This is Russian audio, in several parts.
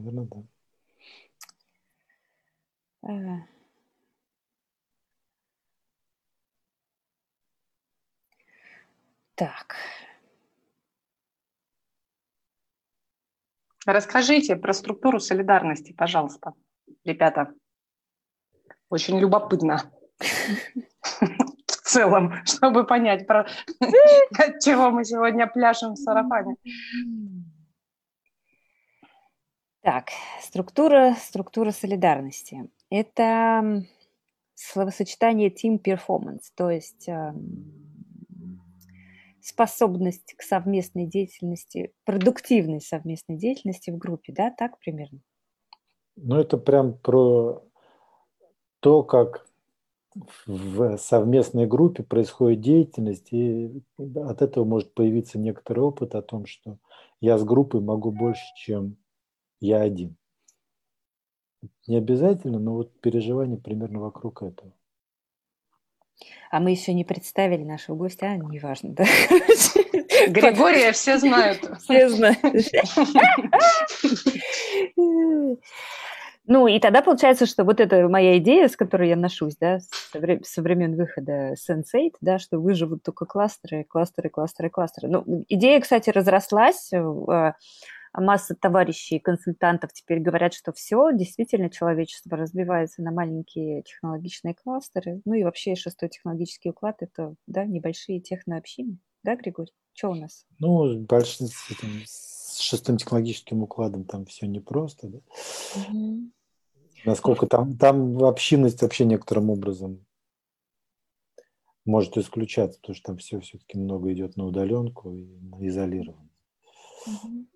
наверное, да. Э. Так. Расскажите про структуру солидарности, пожалуйста, ребята. Очень любопытно. В целом, чтобы понять, про чего мы сегодня пляшем в сарафане. Так, структура, структура солидарности. Это словосочетание team performance, то есть эм, способность к совместной деятельности, продуктивной совместной деятельности в группе, да, так примерно? Ну, это прям про то, как в совместной группе происходит деятельность, и от этого может появиться некоторый опыт о том, что я с группой могу больше, чем я один. Не обязательно, но вот переживание примерно вокруг этого. А мы еще не представили нашего гостя, а неважно, да? Григория все знают. Все знают. Ну, и тогда получается, что вот эта моя идея, с которой я ношусь, да, со времен выхода Sense8, да, что выживут только кластеры, кластеры, кластеры, кластеры. Ну, идея, кстати, разрослась, а, масса товарищей, консультантов теперь говорят, что все, действительно, человечество разбивается на маленькие технологичные кластеры. Ну и вообще шестой технологический уклад – это да, небольшие технообщины. Да, Григорий? Что у нас? Ну, большинство, с шестым технологическим укладом там все непросто. Да? Угу. Насколько там, там общинность вообще некоторым образом может исключаться, потому что там все все-таки много идет на удаленку и на изолированность. Угу.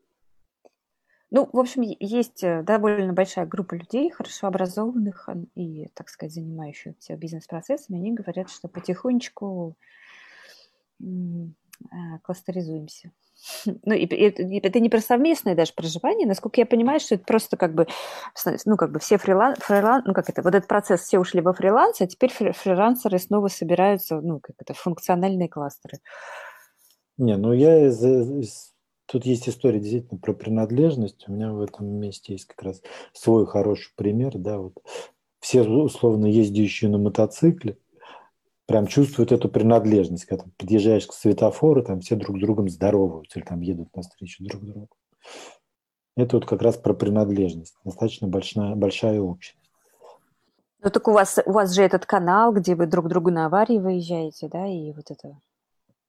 Ну, в общем, есть э, довольно большая группа людей, хорошо образованных и, так сказать, занимающихся бизнес-процессами. Они говорят, что потихонечку а, кластеризуемся. Ну, и, и, это не про совместное даже проживание, насколько я понимаю, что это просто как бы, ну, как бы все фрилан, фрилан ну, как это, вот этот процесс, все ушли во фриланс, а теперь фрилансеры снова собираются, ну, как это, функциональные кластеры. Не, ну я из, из Тут есть история действительно про принадлежность. У меня в этом месте есть как раз свой хороший пример. Да, вот все условно ездящие на мотоцикле прям чувствуют эту принадлежность. Когда подъезжаешь к светофору, там все друг с другом здороваются или там едут навстречу друг другу. Это вот как раз про принадлежность. Достаточно большая, большая общность. Ну так у вас, у вас же этот канал, где вы друг другу на аварии выезжаете, да, и вот это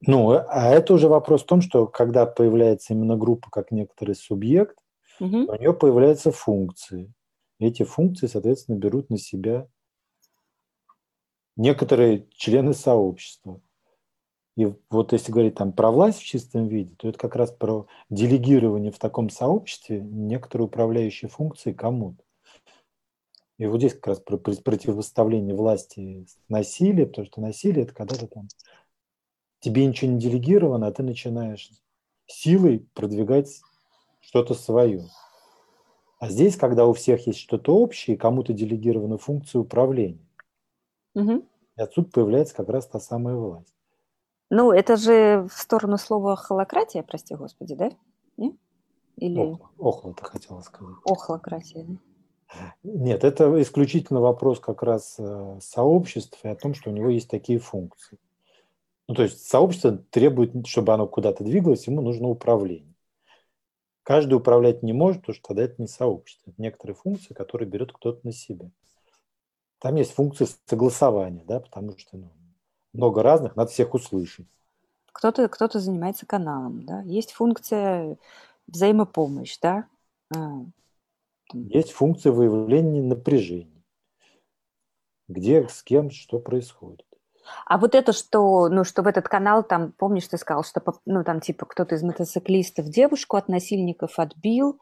ну, а это уже вопрос в том, что когда появляется именно группа как некоторый субъект, угу. у нее появляются функции. Эти функции, соответственно, берут на себя некоторые члены сообщества. И вот если говорить там про власть в чистом виде, то это как раз про делегирование в таком сообществе некоторые управляющие функции кому-то. И вот здесь как раз про противопоставление власти насилию, потому что насилие – это когда то там тебе ничего не делегировано, а ты начинаешь силой продвигать что-то свое. А здесь, когда у всех есть что-то общее, кому-то делегирована функция управления. Угу. И отсюда появляется как раз та самая власть. Ну, это же в сторону слова холократия, прости господи, да? Не? Или... Ох, охла, ты хотела сказать. Охлократия, да? Нет, это исключительно вопрос как раз э, сообщества и о том, что у него есть такие функции. Ну, то есть сообщество требует, чтобы оно куда-то двигалось, ему нужно управление. Каждый управлять не может, потому что тогда это не сообщество. Это некоторые функции, которые берет кто-то на себя. Там есть функция согласования, да, потому что ну, много разных, надо всех услышать. Кто-то кто занимается каналом, да. Есть функция взаимопомощь, да. А, есть функция выявления напряжений. Где, с кем, что происходит. А вот это, что, ну, что в этот канал, там, помнишь, ты сказал, что, ну, там, типа, кто-то из мотоциклистов девушку от насильников отбил,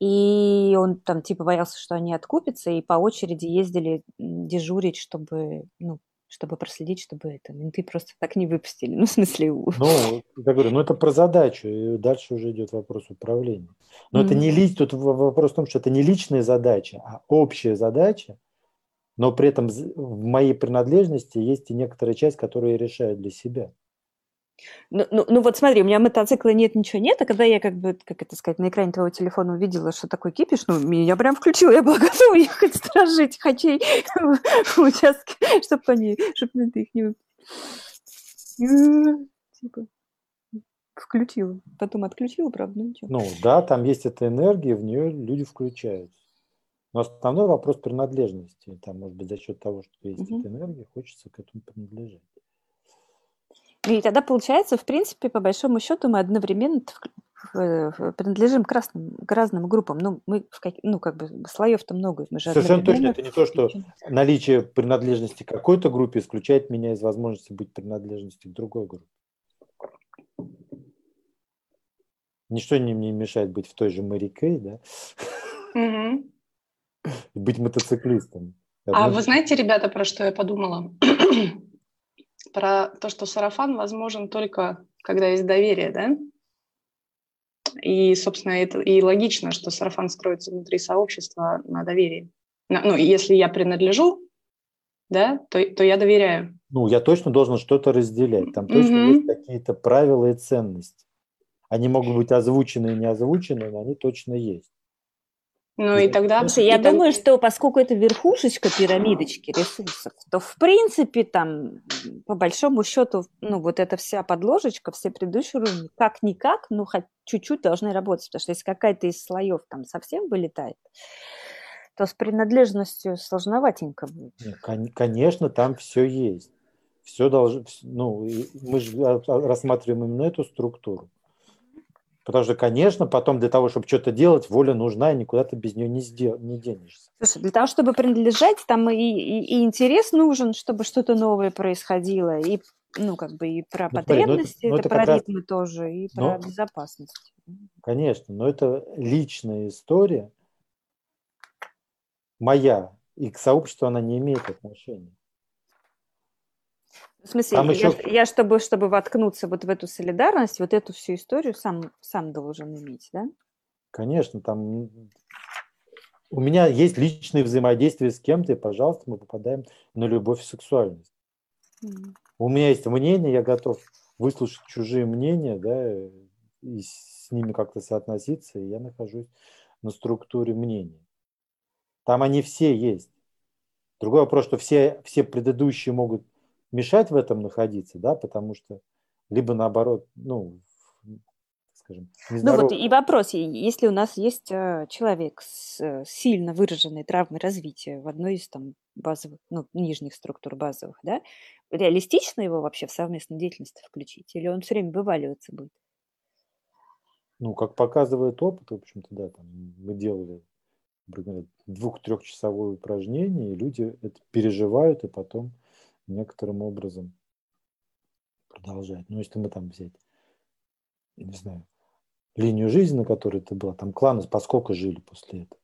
и он там, типа, боялся, что они откупятся, и по очереди ездили дежурить, чтобы, ну, чтобы проследить, чтобы это менты просто так не выпустили. Ну, в смысле... Ну, я говорю, ну это про задачу, и дальше уже идет вопрос управления. Но mm-hmm. это не ли, тут вопрос в том, что это не личная задача, а общая задача, но при этом в моей принадлежности есть и некоторая часть, которую я решаю для себя. Ну, ну, ну вот смотри, у меня мотоцикла нет, ничего нет, а когда я как бы, как это сказать, на экране твоего телефона увидела, что такое кипиш, ну, меня прям включила, я была готова ехать стражить хачей в участке, чтобы они, чтобы их не... Типа, включила. Потом отключила, правда, ну ничего. Ну да, там есть эта энергия, в нее люди включаются. Но основной вопрос принадлежности. Там, может быть, за счет того, что есть угу. эта энергия, хочется к этому принадлежать. И тогда получается, в принципе, по большому счету, мы одновременно принадлежим к разным, к разным группам. Ну, мы, ну, как бы слоев-то много. Мы же Совершенно точно. Это не то, что наличие принадлежности к какой-то группе исключает меня из возможности быть принадлежностью к другой группе. Ничто не мне мешает быть в той же Мэри Кей, да? Быть мотоциклистом. А вы знаете, ребята, про что я подумала? про то, что сарафан возможен только, когда есть доверие, да? И, собственно, это и логично, что сарафан строится внутри сообщества на доверии. Ну, если я принадлежу, да, то, то я доверяю. Ну, я точно должен что-то разделять. Там точно mm-hmm. есть какие-то правила и ценности. Они могут быть озвучены и не озвучены, но они точно есть. Ну и тогда... Слушай, я и думаю, что поскольку это верхушечка пирамидочки ресурсов, то в принципе там по большому счету, ну вот эта вся подложечка, все предыдущие уровни, как-никак, ну хоть чуть-чуть должны работать, потому что если какая-то из слоев там совсем вылетает, то с принадлежностью сложноватенько будет. Конечно, там все есть. Все должно, ну, мы же рассматриваем именно эту структуру. Потому что, конечно, потом для того, чтобы что-то делать, воля нужна, и никуда ты без нее не, сдел... не денешься. Слушай, для того, чтобы принадлежать, там и, и, и интерес нужен, чтобы что-то новое происходило, и ну, как бы и про ну, потребности, ну, это, ну, это про ритмы раз... тоже, и про но... безопасность. Конечно, но это личная история моя, и к сообществу она не имеет отношения. В смысле, Там я, еще... я чтобы, чтобы воткнуться вот в эту солидарность, вот эту всю историю сам, сам должен иметь, да? Конечно, там у меня есть личные взаимодействия с кем-то, и, пожалуйста, мы попадаем на любовь и сексуальность. Mm. У меня есть мнение, я готов выслушать чужие мнения, да, и с ними как-то соотноситься, и я нахожусь на структуре мнений. Там они все есть. Другой вопрос, что все, все предыдущие могут мешать в этом находиться, да, потому что либо наоборот, ну, скажем, нездоров... Ну вот и вопрос, если у нас есть э, человек с э, сильно выраженной травмой развития в одной из там базовых, ну, нижних структур базовых, да, реалистично его вообще в совместную деятельность включить, или он все время вываливаться будет? Ну, как показывает опыт, в общем-то, да, там мы делали, например, двух-трехчасовое упражнение, и люди это переживают, и потом некоторым образом продолжать. Ну, если мы там взять, я не знаю, линию жизни, на которой ты была, там кланы поскольку жили после этого.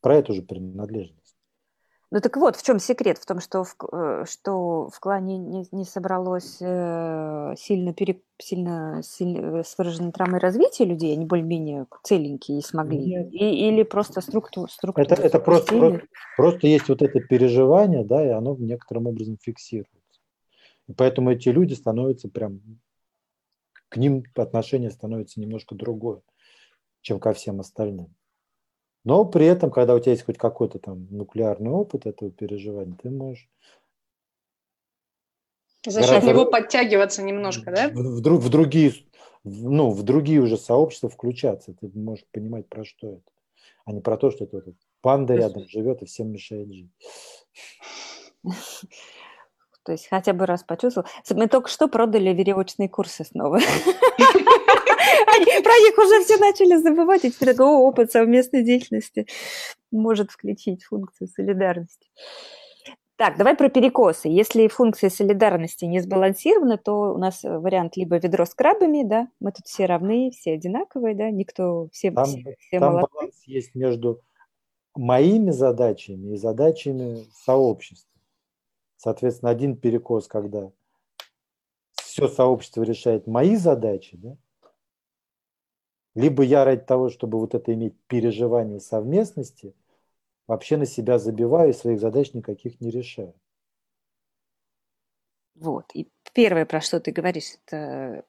Про эту же принадлежность. Ну так вот, в чем секрет? В том, что в, э, что в клане не, не собралось э, сильно, пере, сильно, сильно э, с выраженной травмой развития людей, они более-менее целенькие и смогли? И, или просто структура? структура это это просто, просто, просто есть вот это переживание, да, и оно некоторым образом фиксируется. И поэтому эти люди становятся прям, к ним отношение становится немножко другое, чем ко всем остальным. Но при этом, когда у тебя есть хоть какой-то там нуклеарный опыт этого переживания, ты можешь за счет него подтягиваться немножко, да? В, в, в другие, ну, в другие уже сообщества включаться. Ты можешь понимать, про что это. А не про то, что это вот панда рядом живет и всем мешает жить. То есть хотя бы раз почувствовал. Мы только что продали веревочные курсы снова. Про них уже все начали забывать, и теперь о, опыт совместной деятельности может включить функцию солидарности. Так, давай про перекосы. Если функция солидарности не сбалансирована, то у нас вариант либо ведро с крабами, да, мы тут все равны, все одинаковые, да, никто, все, там, все, все там баланс есть между моими задачами и задачами сообщества. Соответственно, один перекос, когда все сообщество решает мои задачи, да, либо я ради того, чтобы вот это иметь переживание совместности, вообще на себя забиваю и своих задач никаких не решаю. Вот. И первое, про что ты говоришь, это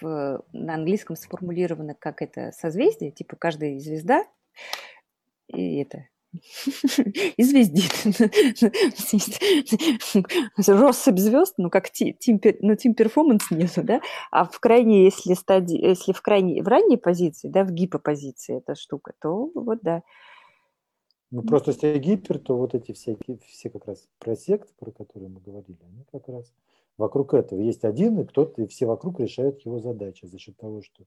в, на английском сформулировано как это созвездие, типа каждая звезда, и это и звездит. Россыпь звезд, ну, как тим, ну, тим перформанс нету, да? А в крайней, если, стадии, если в крайней, в ранней позиции, да, в гипопозиции эта штука, то вот, да. Ну, просто если гипер, то вот эти всякие, все как раз просекты, про которые мы говорили, они как раз вокруг этого. Есть один, и кто-то, и все вокруг решают его задачи за счет того, что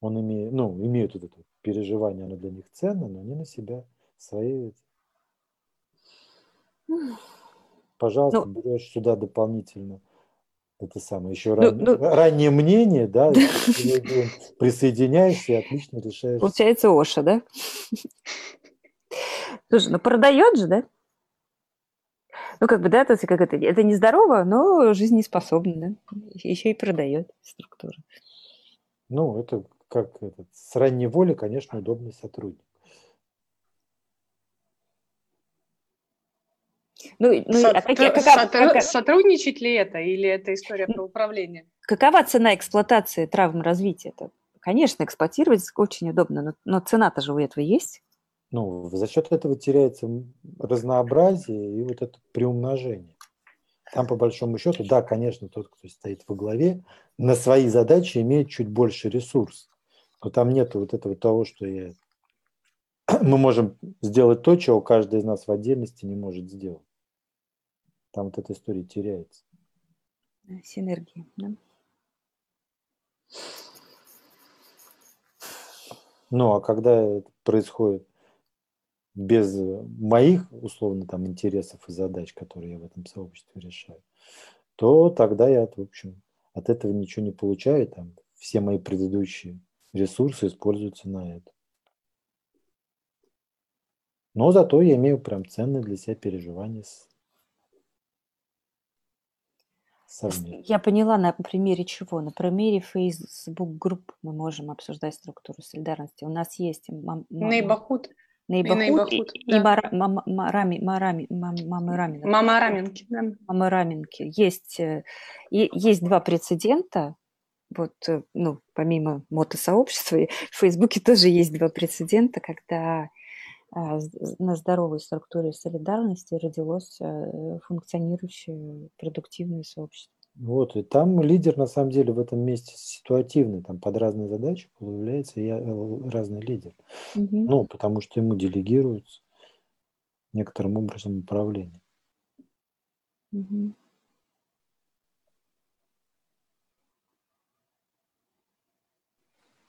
он имеет, ну, имеют вот это переживание, оно для них ценно, но они на себя свои... Пожалуйста, ну, берешь сюда дополнительно это самое, еще ну, ран... ну, раннее мнение, да, присоединяешься и отлично решаешь. Получается Оша, да? Слушай, ну продает же, да? Ну, как бы, да, то есть, как это, это нездорово, но жизнеспособно, да? Еще и продает структура. Ну, это как этот, с ранней воли, конечно, удобный сотрудник. Ну, ну, Со- а какие, каков, как... Сотрудничать ли это или это история про управление? Какова цена эксплуатации травм развития? Это, конечно, эксплуатировать очень удобно, но, но цена-то же у этого есть. Ну, за счет этого теряется разнообразие и вот это приумножение. Там, по большому счету, да, конечно, тот, кто стоит во главе, на свои задачи имеет чуть больше ресурс. Но там нет вот этого того, что я... мы можем сделать то, чего каждый из нас в отдельности не может сделать. Там вот эта история теряется. Синергия, да? Ну, а когда это происходит без моих, условно, там, интересов и задач, которые я в этом сообществе решаю, то тогда я, в общем, от этого ничего не получаю, там, все мои предыдущие ресурсы используются на это. Но зато я имею прям ценное для себя переживание с совместно. Я поняла на примере чего? На примере Facebook групп мы можем обсуждать структуру солидарности. У нас есть Нейбахут. Нейбахут и, и, да. мама, мама, мама, мамы Раминки. Мама Раминки, да. Мамы Раминки. Есть, э, есть два прецедента. Вот, э, ну, помимо мотосообщества, в Фейсбуке тоже есть два прецедента, когда а, на здоровой структуре солидарности родилось э, функционирующее продуктивное сообщество. Вот, и там лидер на самом деле в этом месте ситуативный, там под разные задачи появляется я, э, разный лидер. Угу. Ну, потому что ему делегируется некоторым образом управление. Угу.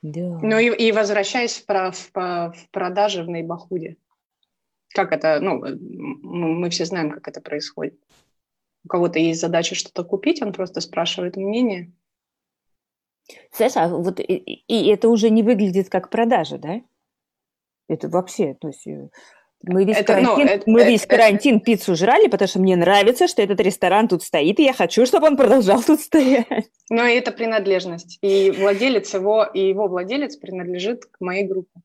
Да. Ну и, и возвращаясь в, про, в, в продажи в Нейбахуде. Как это, ну, мы все знаем, как это происходит. У кого-то есть задача что-то купить, он просто спрашивает мнение. Саша, а вот и, и это уже не выглядит как продажа, да? Это вообще, то есть э, мы весь, это, ну, карантин, ну, это, мы весь это, карантин это... пиццу жрали, потому что мне нравится, что этот ресторан тут стоит, и я хочу, чтобы он продолжал тут стоять. Но это принадлежность. И владелец его, и его владелец принадлежит к моей группе.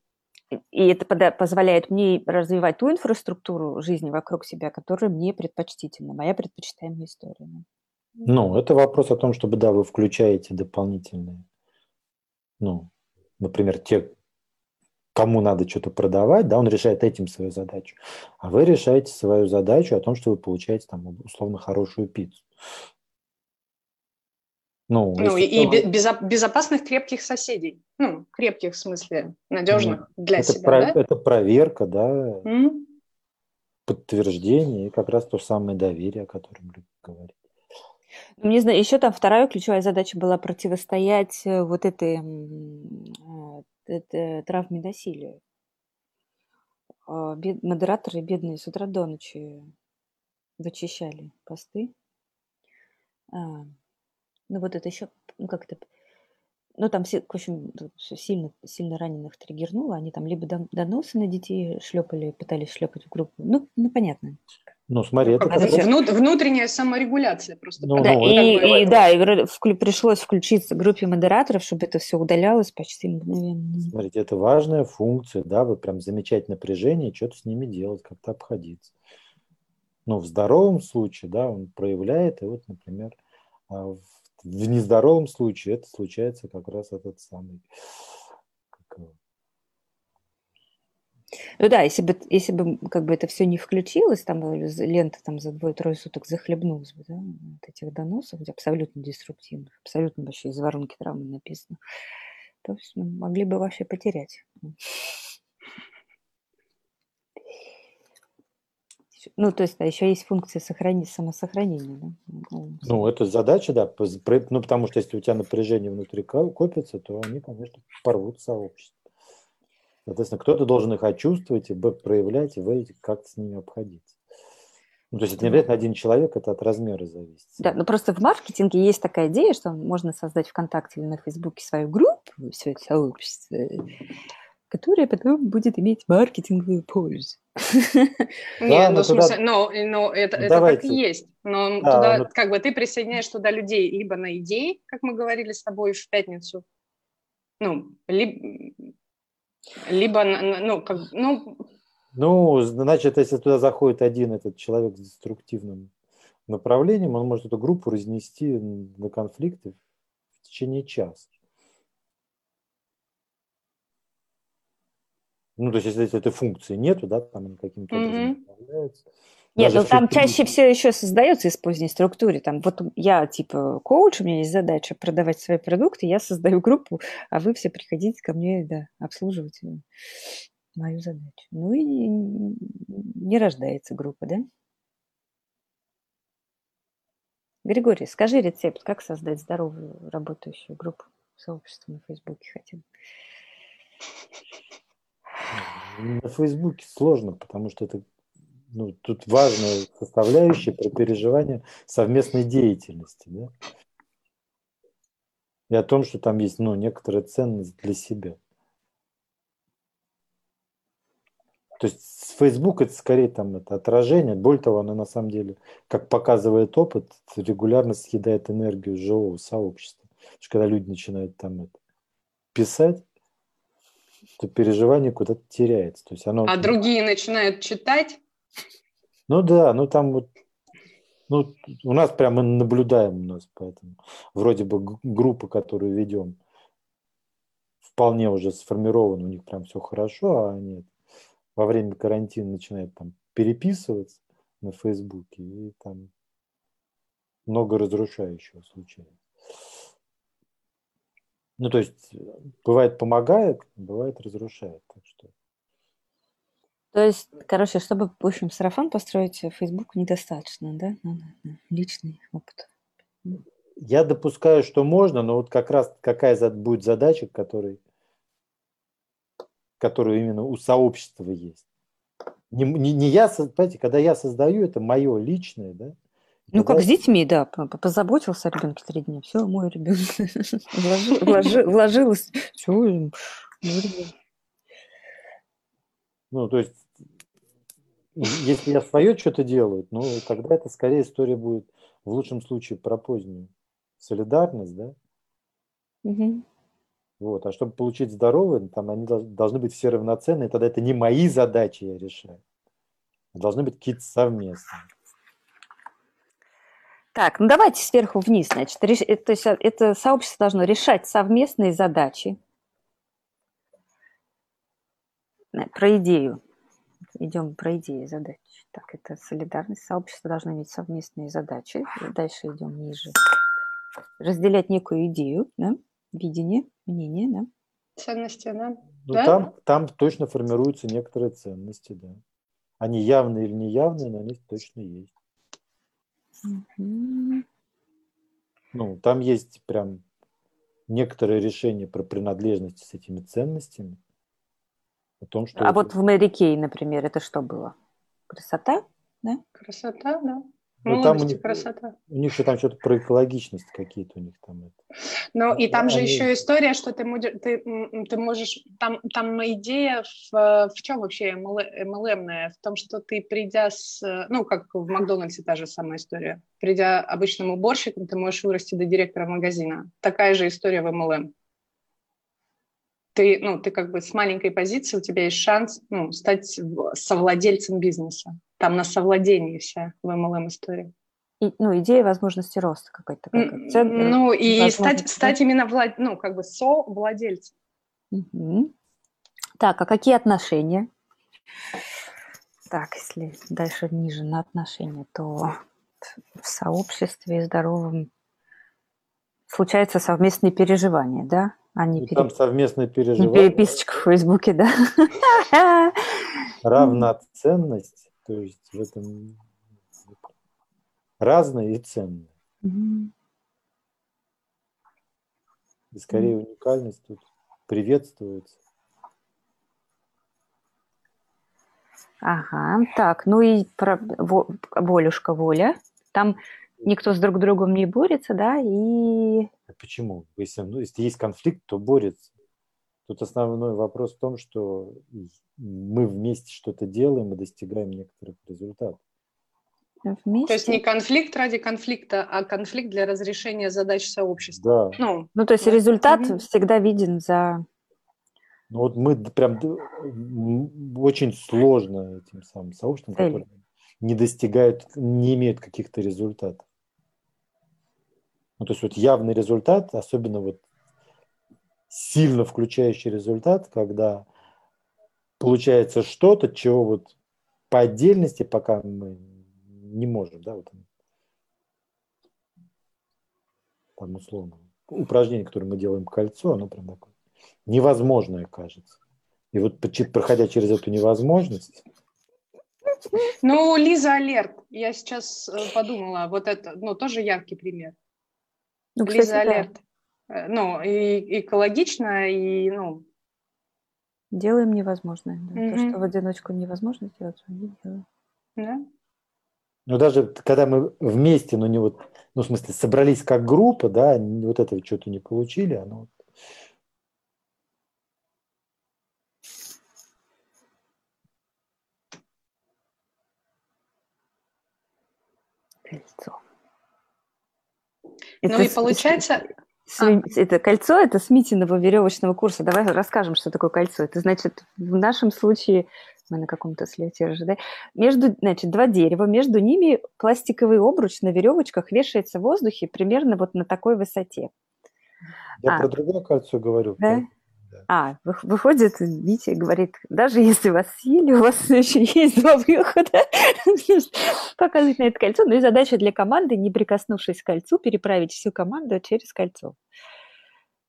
И это позволяет мне развивать ту инфраструктуру жизни вокруг себя, которая мне предпочтительна, моя предпочитаемая история. Ну, это вопрос о том, чтобы, да, вы включаете дополнительные, ну, например, те кому надо что-то продавать, да, он решает этим свою задачу. А вы решаете свою задачу о том, что вы получаете там условно хорошую пиццу. Ну, ну и, безо- безопасных крепких соседей. Ну, крепких в смысле, надежных ну, для это себя. Про- да? Это проверка, да, mm-hmm. подтверждение и как раз то самое доверие, о котором Люк говорит. Ну, не знаю, еще там вторая ключевая задача была противостоять э, вот этой это травме насилия. А, бед, модераторы бедные с утра до ночи вычищали посты. А, ну вот это еще, ну как это, ну там, в общем, сильно, сильно раненых триггернуло. Они там либо доносы на детей шлепали, пытались шлепать в группу. Ну, ну понятно. Ну, смотри, это, это как... Внут, внутренняя саморегуляция просто. Ну, да, ну, и, и, да, и вклю, пришлось включиться группе модераторов, чтобы это все удалялось почти мгновенно. Смотрите, это важная функция, да, вы прям замечать напряжение, что-то с ними делать, как-то обходиться. ну, в здоровом случае, да, он проявляет, и вот, например, а, в, в нездоровом случае это случается как раз этот самый ну да, если бы, если бы как бы это все не включилось, там лента там за двое-трое суток захлебнулась бы, да, от этих доносов, абсолютно деструктивных, абсолютно вообще из воронки травмы написано, то есть ну, могли бы вообще потерять. Ну, то есть, да, еще есть функция сохранить, самосохранения. Да? Ну, ну, это задача, да. Ну, потому что если у тебя напряжение внутри копится, то они, конечно, порвут сообщество. Соответственно, кто-то должен их очувствовать и проявлять, и в как с ними обходиться. Ну, то есть это не обязательно один человек, это от размера зависит. Да, но просто в маркетинге есть такая идея, что можно создать ВКонтакте или на Фейсбуке свою группу, все это сообщество, которое потом будет иметь маркетинговую пользу. Нет, ну, в смысле, но, но это, это так и есть. Но туда, как бы, ты присоединяешь туда людей либо на идеи, как мы говорили с тобой в пятницу, ну, либо, либо ну, как, ну... Ну, значит, если туда заходит один этот человек с деструктивным направлением, он может эту группу разнести на конфликты в течение часа. Ну, то есть, если этой функции нету, да, там каким-то образом mm-hmm. управляются. Нет, ну там чаще всего еще создается из поздней структуре. Там вот я типа коуч, у меня есть задача продавать свои продукты, я создаю группу, а вы все приходите ко мне, да, обслуживать э, мою задачу. Ну и не рождается группа, да? Григорий, скажи рецепт, как создать здоровую работающую группу сообщества на Фейсбуке хотя бы. На Фейсбуке сложно, потому что это ну, тут важная составляющая про переживание совместной деятельности. Да? И о том, что там есть ну, некоторая ценность для себя. То есть Facebook это скорее там это отражение. Более того, оно на самом деле, как показывает опыт, регулярно съедает энергию живого сообщества. Потому что когда люди начинают там это писать, то переживание куда-то теряется. То есть оно... А другие начинают читать? Ну да, ну там вот, ну у нас прямо наблюдаем у нас, поэтому вроде бы группы, которую ведем, вполне уже сформированы, у них прям все хорошо, а они во время карантина начинают там переписываться на Фейсбуке, и там много разрушающего случается. Ну, то есть, бывает помогает, бывает разрушает. Так что то есть, короче, чтобы, в общем, сарафан построить в Facebook недостаточно, да? Надо личный опыт. Я допускаю, что можно, но вот как раз какая будет задача, которой, которую именно у сообщества есть. Не, не, не я, понимаете, когда я создаю, это мое личное, да? Ну, как с детьми, да, позаботился о ребенке три дня, все, мой ребенок, вложилось, все, мой ребенок. Ну, то есть если я свое что-то делаю, ну, тогда это скорее история будет в лучшем случае про позднюю солидарность, да? Угу. Вот. А чтобы получить здоровые, там они должны быть все равноценные, тогда это не мои задачи я решаю. А должны быть какие-то совместные. Так, ну давайте сверху вниз, значит. Реш... Э, то есть э, это сообщество должно решать совместные задачи. Про идею идем про идеи задач. Так, это солидарность. Сообщество должно иметь совместные задачи. Дальше идем ниже. Разделять некую идею, да? видение, мнение, да? Ценности, да. Ну, да? Там, там точно формируются некоторые ценности, да. Они явные или неявные, но они точно есть. Угу. Ну, там есть прям некоторые решения про принадлежность с этими ценностями о том, что... А это... вот в Мэри Кей, например, это что было? Красота? Да? Красота, да. Ну, там у них, красота. У них же там что-то про экологичность какие-то у них там. Это. Ну, и там же еще история, что ты, ты, ты можешь... Там, там идея в, в чем вообще MLM-ная? В том, что ты, придя с... Ну, как в Макдональдсе та же самая история. Придя обычным уборщиком, ты можешь вырасти до директора магазина. Такая же история в MLM ты, ну, ты как бы с маленькой позиции, у тебя есть шанс ну, стать совладельцем бизнеса. там на совладении вся в MLM истории. И, ну, идея возможности роста какой-то. Как ну, и стать, стать именно влад... ну, как бы со-владельцем. Угу. Так, а какие отношения? Так, если дальше ниже на отношения, то в сообществе здоровом случаются совместные переживания, да? Они а пере... Там совместные переживания. Переписочка в Фейсбуке, да. Равноценность, то есть в этом разное и ценное. И скорее уникальность тут приветствуется. Ага, так, ну и про волюшка воля. Там никто с друг другом не борется, да, и... А почему? Если, ну, если есть конфликт, то борется. Тут основной вопрос в том, что мы вместе что-то делаем и достигаем некоторых результатов. Вместе. То есть не конфликт ради конфликта, а конфликт для разрешения задач сообщества. Да. Ну, ну то есть да. результат mm-hmm. всегда виден за ну вот мы прям очень сложно этим самым сообществом, которые не достигают, не имеют каких-то результатов. Ну, то есть вот явный результат, особенно вот сильно включающий результат, когда получается что-то, чего вот по отдельности пока мы не можем, да, вот там условно упражнение, которое мы делаем кольцо, оно прям такое невозможное кажется. И вот проходя через эту невозможность... Ну, Лиза Алерт, я сейчас э, подумала, вот это, ну, тоже яркий пример. Ну, кстати, Лиза Алерт. Да. Э, ну, и экологично, и, ну... Делаем невозможное. Да. Mm-hmm. То, что в одиночку невозможно сделать, мы делаем. Да. Ну, даже когда мы вместе, ну, не вот, ну, в смысле, собрались как группа, да, вот этого что-то не получили, оно кольцо. Это, ну и получается... С, а. Это кольцо, это с Митиного веревочного курса. Давай расскажем, что такое кольцо. Это значит, в нашем случае, мы на каком-то слете да, между, значит, два дерева, между ними пластиковый обруч на веревочках вешается в воздухе примерно вот на такой высоте. Я а, про другое кольцо говорю. Да? А, выходит Витя говорит, даже если вас съели, у вас еще есть два выхода. Показывать на это кольцо. Ну и задача для команды, не прикоснувшись к кольцу, переправить всю команду через кольцо.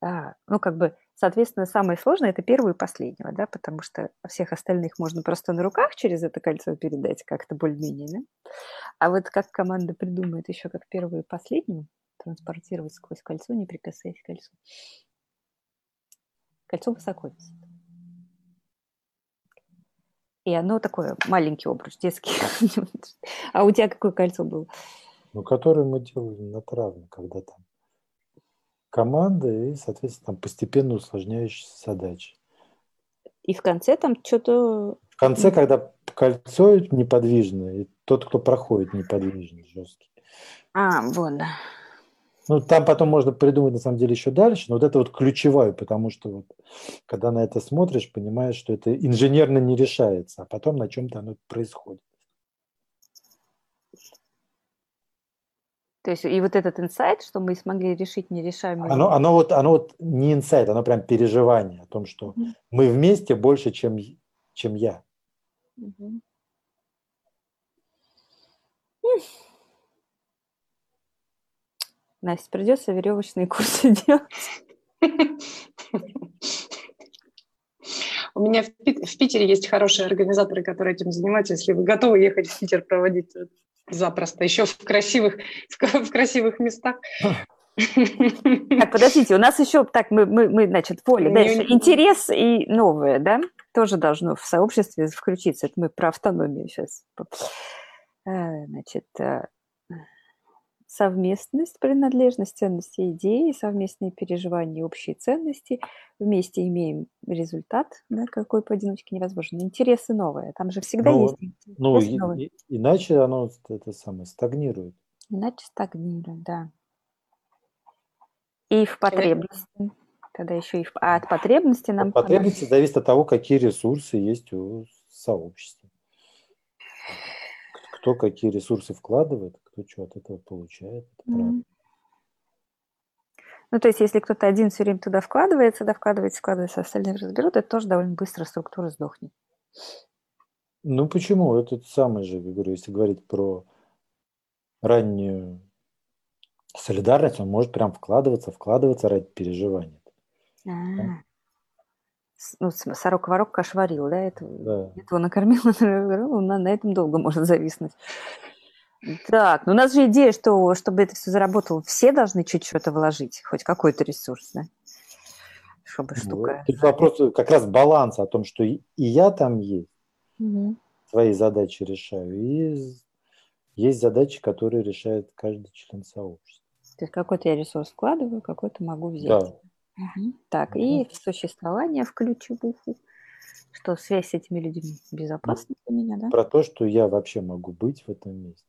А, ну, как бы, соответственно, самое сложное – это первую и последнего, да, потому что всех остальных можно просто на руках через это кольцо передать как-то более-менее, да? А вот как команда придумает еще как первую и последнюю транспортировать сквозь кольцо, не прикасаясь к кольцу. Кольцо высоко висит. И оно такое, маленький обруч, детский. а у тебя какое кольцо было? Ну, которое мы делали на травме, когда там команда и, соответственно, там постепенно усложняющиеся задачи. И в конце там что-то... В конце, когда кольцо неподвижное, и тот, кто проходит неподвижный, жесткий. А, вот, да. Ну, там потом можно придумать, на самом деле, еще дальше, но вот это вот ключевое, потому что вот, когда на это смотришь, понимаешь, что это инженерно не решается, а потом на чем-то оно происходит. То есть и вот этот инсайт, что мы смогли решить нерешаемые... Оно, оно, вот, оно вот не инсайт, оно прям переживание о том, что mm-hmm. мы вместе больше, чем, чем я. Mm-hmm. Настя, придется веревочные курсы делать. У меня в, Питере есть хорошие организаторы, которые этим занимаются. Если вы готовы ехать в Питер проводить запросто, еще в красивых, в, красивых местах. Так, подождите, у нас еще, так, мы, мы, мы значит, поле, дальше, интерес и новое, да, тоже должно в сообществе включиться. Это мы про автономию сейчас. Э, значит, э, совместность, принадлежность, ценности идеи, совместные переживания, общие ценности. Вместе имеем результат, да, какой поодиночке невозможно. Интересы новые. Там же всегда ну, есть Ну, и, и, иначе оно это самое стагнирует. Иначе стагнирует, да. И в потребности. Тогда еще и в... А от потребности нам... От потребности зависит от того, какие ресурсы есть у сообщества. Кто какие ресурсы вкладывает, кто что от этого получает. Это mm-hmm. Ну, то есть, если кто-то один все время туда вкладывается, да, вкладывается, вкладывается, остальных разберут, это тоже довольно быстро структура сдохнет. Ну, почему? Это самое же, я говорю, если говорить про раннюю солидарность, он может прям вкладываться, вкладываться ради переживания. А -а -а. Ну, сорок ворок кашварил, да? Это, да. Этого накормил, он на, на этом долго может зависнуть. Так, ну у нас же идея, что чтобы это все заработало, все должны чуть что-то вложить, хоть какой-то ресурс, да? Чтобы ну, штука... Тут вопрос как раз баланса о том, что и я там есть, угу. свои задачи решаю, и есть задачи, которые решает каждый член сообщества. То есть какой-то я ресурс вкладываю, какой-то могу взять. Да. Угу. Так, угу. и существование в ключевуху что связь с этими людьми безопасна для меня, да? Про то, что я вообще могу быть в этом месте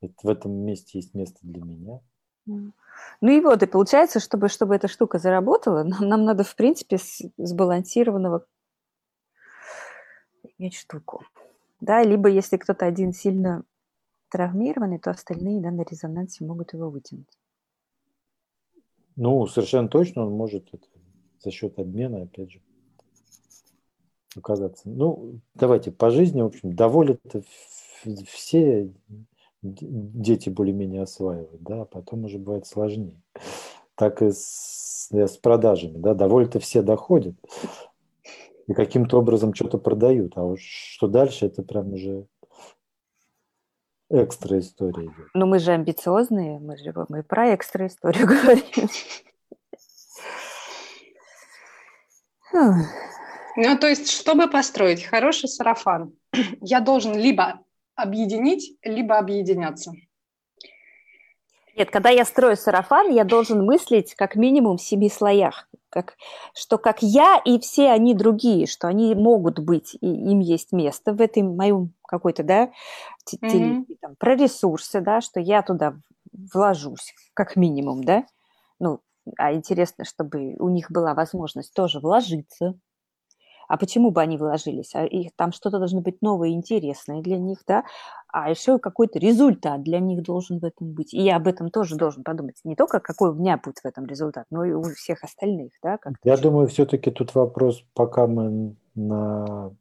в этом месте есть место для меня. Ну и вот, и получается, чтобы, чтобы эта штука заработала, нам, нам надо, в принципе, сбалансированного иметь штуку. Да, либо если кто-то один сильно травмированный, то остальные да, на резонансе могут его вытянуть. Ну, совершенно точно он может это, за счет обмена, опять же, оказаться. Ну, давайте по жизни, в общем, доволят все дети более-менее осваивают, да, а потом уже бывает сложнее. Так и с, с продажами, да, довольно-то все доходят и каким-то образом что-то продают, а уж что дальше, это прям уже экстра история идет. Ну, мы же амбициозные, мы же мы про экстра историю говорим. Ну, то есть, чтобы построить хороший сарафан, я должен либо объединить, либо объединяться. Нет, когда я строю сарафан, я должен мыслить как минимум в семи слоях, как, что как я и все они другие, что они могут быть, и им есть место в этой моем какой-то, да, mm-hmm. там, про ресурсы, да, что я туда вложусь, как минимум, да, ну, а интересно, чтобы у них была возможность тоже вложиться, а почему бы они вложились? А их, там что-то должно быть новое и интересное для них, да? А еще какой-то результат для них должен в этом быть. И я об этом тоже должен подумать. Не только какой у меня будет в этом результат, но и у всех остальных, да? Как я думаю, все-таки тут вопрос, пока мы на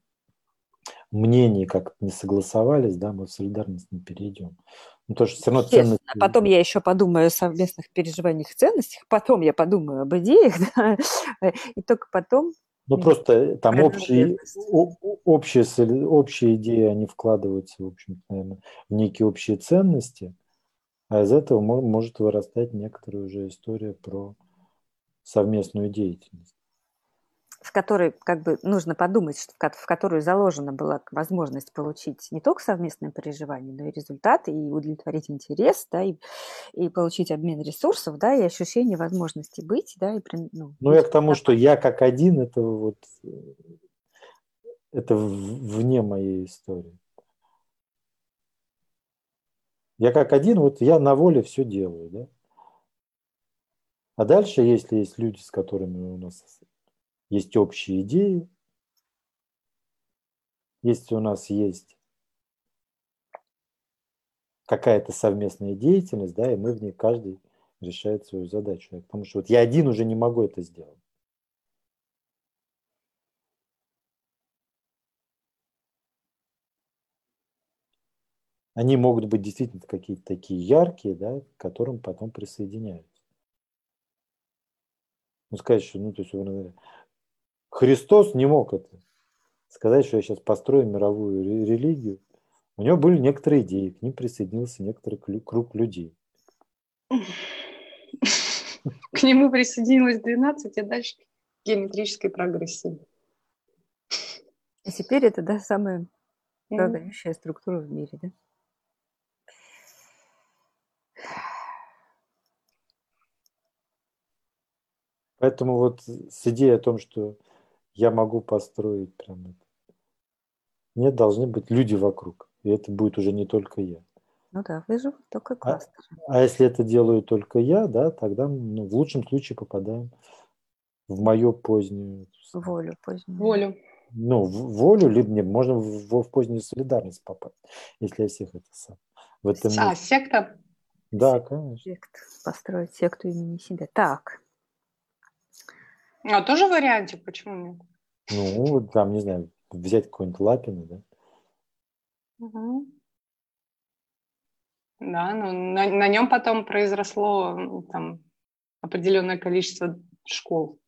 мнении как не согласовались, да, мы в солидарность не перейдем. Ну, то, что все равно ценности... Потом я еще подумаю о совместных переживаниях и ценностях, потом я подумаю об идеях, да, и только потом ну, просто там общие, общие, общие идеи, они вкладываются, в общем наверное, в некие общие ценности, а из этого может вырастать некоторая уже история про совместную деятельность в которой как бы нужно подумать, что в которую заложена была возможность получить не только совместное переживание, но и результаты, и удовлетворить интерес, да, и, и получить обмен ресурсов, да, и ощущение возможности быть, да, и ну, ну я к тому, что я как один, это вот это вне моей истории. Я как один, вот я на воле все делаю, да. А дальше, если есть люди, с которыми у нас есть общие идеи, если у нас есть какая-то совместная деятельность, да, и мы в ней каждый решает свою задачу. Потому что вот я один уже не могу это сделать. Они могут быть действительно какие-то такие яркие, да, к которым потом присоединяются. Ну, сказать, что, ну, то есть, Христос не мог это сказать, что я сейчас построю мировую религию. У него были некоторые идеи, к ним присоединился некоторый круг людей. К нему присоединилось 12, и дальше геометрической прогрессии. И теперь это, да, самая продающая структура в мире, да? Поэтому вот с идеей о том, что я могу построить прям это. Нет, должны быть люди вокруг. И это будет уже не только я. Ну да, вы же только кластер. А, а если это делаю только я, да, тогда ну, в лучшем случае попадаем в мою позднюю волю. Позднюю. Волю. Ну, в волю, либо не, можно в, в позднюю солидарность попасть, если я всех это сам. В этом а, месте. секта? Да, конечно. Сект, построить секту имени себя. Так. А тоже вариантик, почему нет? Ну, там, не знаю, взять какой-нибудь Лапина, да? Угу. Да, ну, на, на нем потом произросло там, определенное количество школ,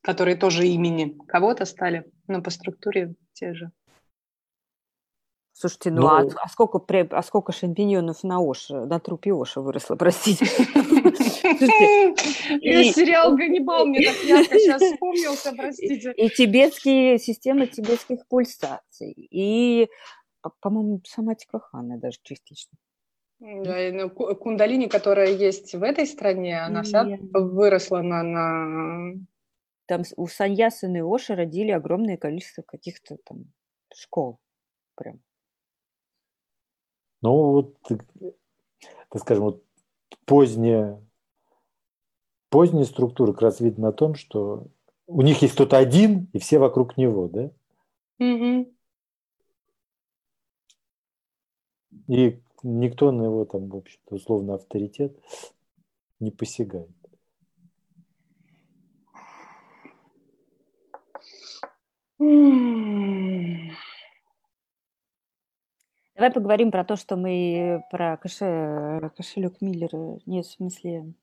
которые тоже имени кого-то стали, но по структуре те же. Слушайте, ну, ну а, а, сколько, а сколько шампиньонов на Оше, на трупе Оша выросло, простите? Сериал «Ганнибал» мне так ярко сейчас вспомнился, простите. И тибетские системы тибетских пульсаций, и, по-моему, соматика Хана даже частично. Ну, кундалини, которая есть в этой стране, она вся выросла на, на... Там у Саньясаны и Оши родили огромное количество каких-то там школ. Прям. Ну, вот, так скажем, вот поздняя, поздняя структура как раз видно на том, что у них есть кто-то один, и все вокруг него, да? Угу. И никто на его там, в общем-то, условно авторитет не посягает. Mm. Давай поговорим про то, что мы про кошелек, кошелек Миллера. Нет, в смысле...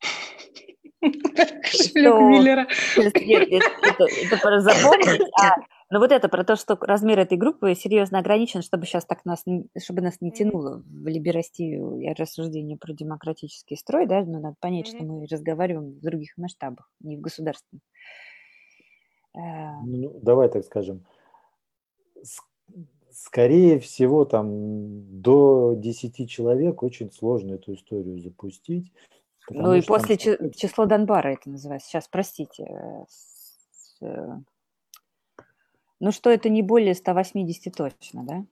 Кошелек Миллера. Это про запомнить. А, но вот это про то, что размер этой группы серьезно ограничен, чтобы сейчас так нас, чтобы нас не тянуло в либерастию и рассуждение про демократический строй, да, но надо понять, что мы разговариваем в других масштабах, не в государственных. Ну, давай так скажем, скорее всего, там до 10 человек очень сложно эту историю запустить. Ну и после там... число Донбара это называется. Сейчас, простите. Э, э, ну что это не более 180 точно, да?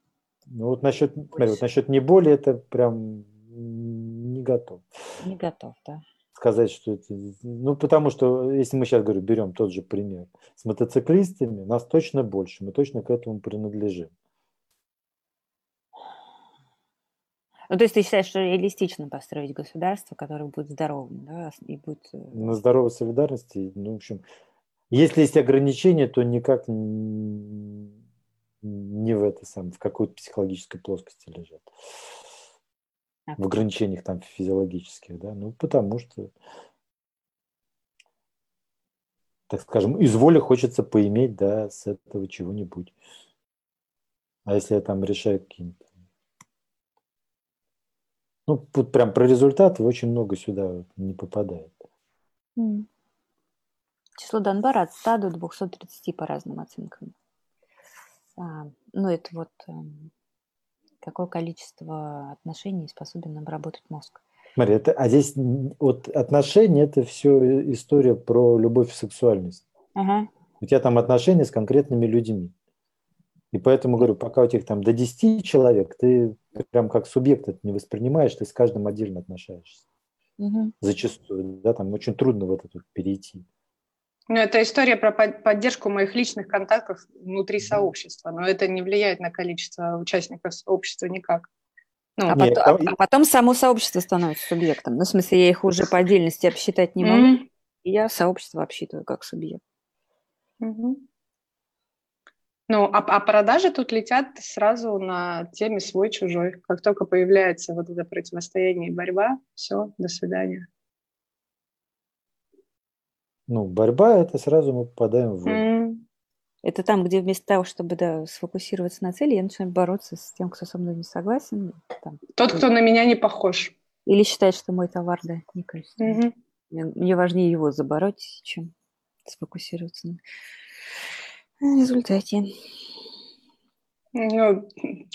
Ну вот насчет, смотри, вот насчет не более это прям не готов. Не готов, да. Сказать, что это... Ну, потому что, если мы сейчас, говорю, берем тот же пример с мотоциклистами, нас точно больше, мы точно к этому принадлежим. Ну, то есть ты считаешь, что реалистично построить государство, которое будет здоровым, да, и будет... Э, На здоровой солидарности, ну, в общем, если есть ограничения, то никак не в это самое, в какой-то психологической плоскости лежат. А в ограничениях там физиологических, да, ну, потому что, так скажем, из воли хочется поиметь, да, с этого чего-нибудь. А если я там решаю какие-то ну, тут прям про результаты очень много сюда не попадает. Число Донбара от 100 до 230 по разным оценкам. А, ну, это вот а, какое количество отношений способен обработать мозг. Смотри, это, а здесь вот отношения – это все история про любовь и сексуальность. Ага. У тебя там отношения с конкретными людьми. И поэтому говорю, пока у тебя там до 10 человек, ты прям как субъект это не воспринимаешь, ты с каждым отдельно отношаешься. Угу. Зачастую, да, там очень трудно в это тут перейти. Ну, это история про поддержку моих личных контактов внутри сообщества, но это не влияет на количество участников сообщества никак. Ну, а, нет, потом, а потом само сообщество становится субъектом. Ну, в смысле, я их уже по отдельности обсчитать не могу. Mm-hmm. И я сообщество обсчитываю как субъект. Mm-hmm. Ну, а, а продажи тут летят сразу на теме свой-чужой. Как только появляется вот это противостояние и борьба, все, до свидания. Ну, борьба – это сразу мы попадаем в... Mm. Это там, где вместо того, чтобы да, сфокусироваться на цели, я начинаю бороться с тем, кто со мной не согласен. Там. Тот, кто на меня не похож. Или считает, что мой товар, да, некачественный. Mm-hmm. Мне, мне важнее его забороть, чем сфокусироваться на результате. Ну,